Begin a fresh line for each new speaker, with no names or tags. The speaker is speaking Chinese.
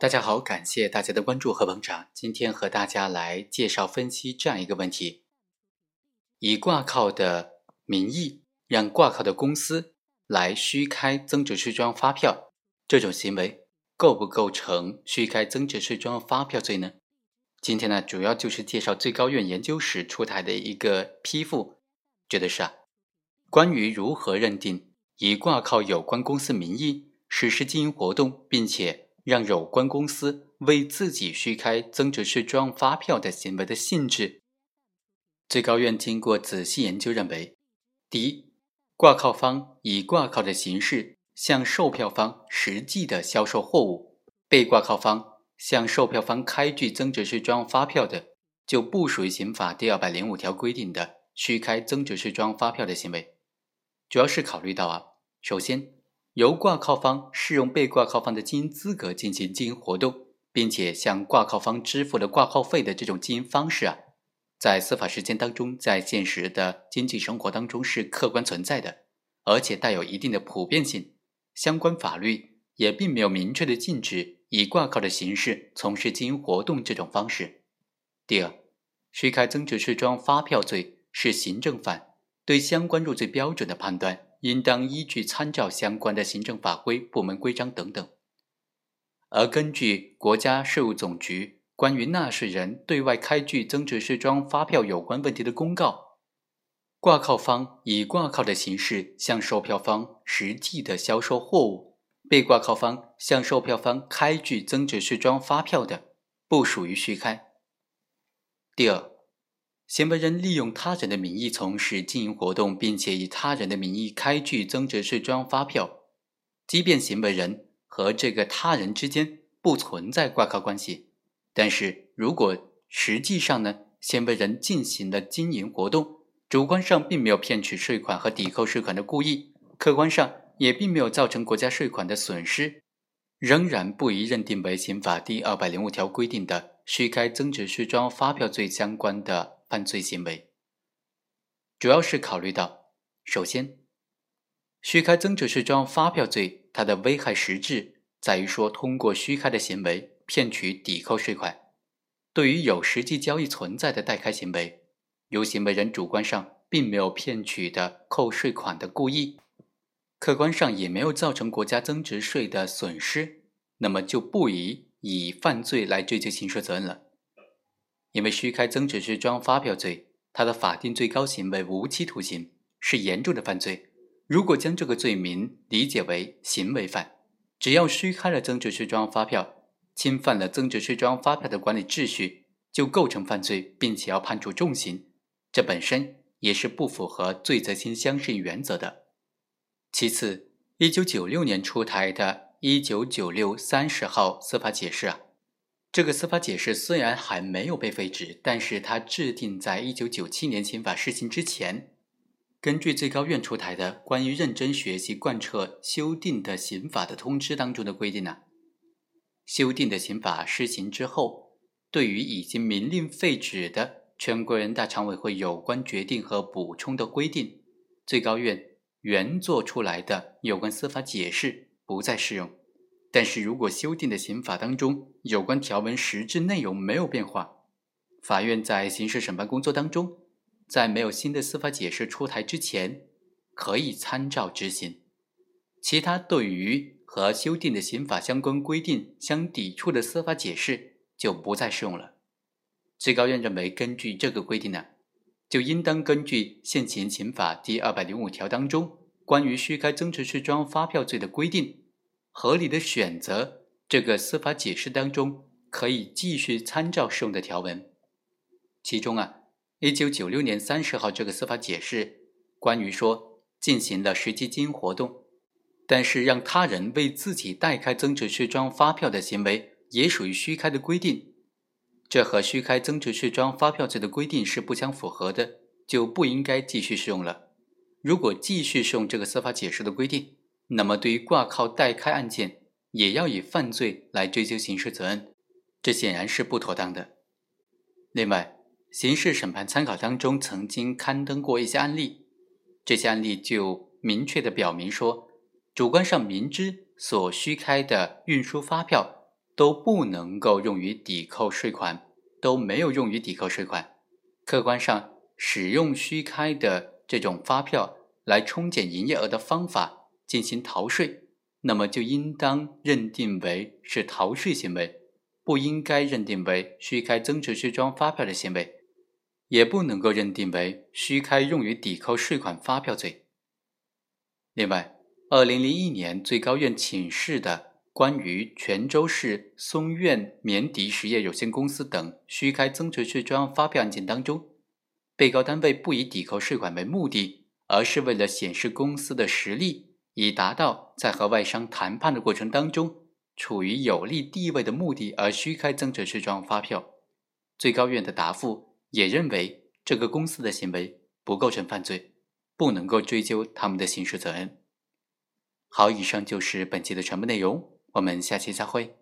大家好，感谢大家的关注和捧场。今天和大家来介绍分析这样一个问题：以挂靠的名义让挂靠的公司来虚开增值税专用发票，这种行为构不构成虚开增值税专用发票罪呢？今天呢，主要就是介绍最高院研究室出台的一个批复，指的是啊，关于如何认定以挂靠有关公司名义实施经营活动，并且。让有关公司为自己虚开增值税专用发票的行为的性质，最高院经过仔细研究认为：第一，挂靠方以挂靠的形式向售票方实际的销售货物，被挂靠方向售票方开具增值税专用发票的，就不属于刑法第二百零五条规定的虚开增值税专用发票的行为。主要是考虑到啊，首先。由挂靠方适用被挂靠方的经营资格进行经营活动，并且向挂靠方支付了挂靠费的这种经营方式啊，在司法实践当中，在现实的经济生活当中是客观存在的，而且带有一定的普遍性。相关法律也并没有明确的禁止以挂靠的形式从事经营活动这种方式。第二，虚开增值税专用发票罪是行政犯，对相关入罪标准的判断。应当依据参照相关的行政法规、部门规章等等，而根据国家税务总局关于纳税人对外开具增值税专用发票有关问题的公告，挂靠方以挂靠的形式向售票方实际的销售货物，被挂靠方向售票方开具增值税专用发票的，不属于虚开。第二。行为人利用他人的名义从事经营活动，并且以他人的名义开具增值税专用发票，即便行为人和这个他人之间不存在挂靠关系，但是如果实际上呢，行为人进行了经营活动，主观上并没有骗取税款和抵扣税款的故意，客观上也并没有造成国家税款的损失，仍然不宜认定为刑法第二百零五条规定的虚开增值税专用发票罪相关的。犯罪行为主要是考虑到，首先，虚开增值税专用发票罪，它的危害实质在于说，通过虚开的行为骗取抵扣税款。对于有实际交易存在的代开行为，由行为人主观上并没有骗取的扣税款的故意，客观上也没有造成国家增值税的损失，那么就不宜以犯罪来追究刑事责任了。因为虚开增值税专用发票罪，它的法定最高刑为无期徒刑，是严重的犯罪。如果将这个罪名理解为行为犯，只要虚开了增值税专用发票，侵犯了增值税专用发票的管理秩序，就构成犯罪，并且要判处重刑。这本身也是不符合罪责刑相适应原则的。其次，一九九六年出台的一九九六三十号司法解释啊。这个司法解释虽然还没有被废止，但是它制定在一九九七年刑法施行之前。根据最高院出台的关于认真学习贯彻修订的刑法的通知当中的规定呢，修订的刑法施行之后，对于已经明令废止的全国人大常委会有关决定和补充的规定，最高院原作出来的有关司法解释不再适用。但是如果修订的刑法当中有关条文实质内容没有变化，法院在刑事审判工作当中，在没有新的司法解释出台之前，可以参照执行。其他对于和修订的刑法相关规定相抵触的司法解释就不再适用了。最高院认为，根据这个规定呢，就应当根据现行刑法第二百零五条当中关于虚开增值税专用发票罪的规定。合理的选择这个司法解释当中可以继续参照适用的条文，其中啊，一九九六年三十号这个司法解释关于说进行了实际经营活动，但是让他人为自己代开增值税专用发票的行为也属于虚开的规定，这和虚开增值税专用发票罪的规定是不相符合的，就不应该继续适用了。如果继续适用这个司法解释的规定，那么，对于挂靠代开案件，也要以犯罪来追究刑事责任，这显然是不妥当的。另外，刑事审判参考当中曾经刊登过一些案例，这些案例就明确的表明说，主观上明知所虚开的运输发票都不能够用于抵扣税款，都没有用于抵扣税款。客观上，使用虚开的这种发票来冲减营业额的方法进行逃税，那么就应当认定为是逃税行为，不应该认定为虚开增值税装发票的行为，也不能够认定为虚开用于抵扣税款发票罪。另外，二零零一年最高院请示的关于泉州市松苑棉迪实业有限公司等虚开增值税专用发票案件当中，被告单位不以抵扣税款为目的，而是为了显示公司的实力，以达到在和外商谈判的过程当中处于有利地位的目的而虚开增值税专用发票。最高院的答复也认为，这个公司的行为不构成犯罪。不能够追究他们的刑事责任。好，以上就是本期的全部内容，我们下期再会。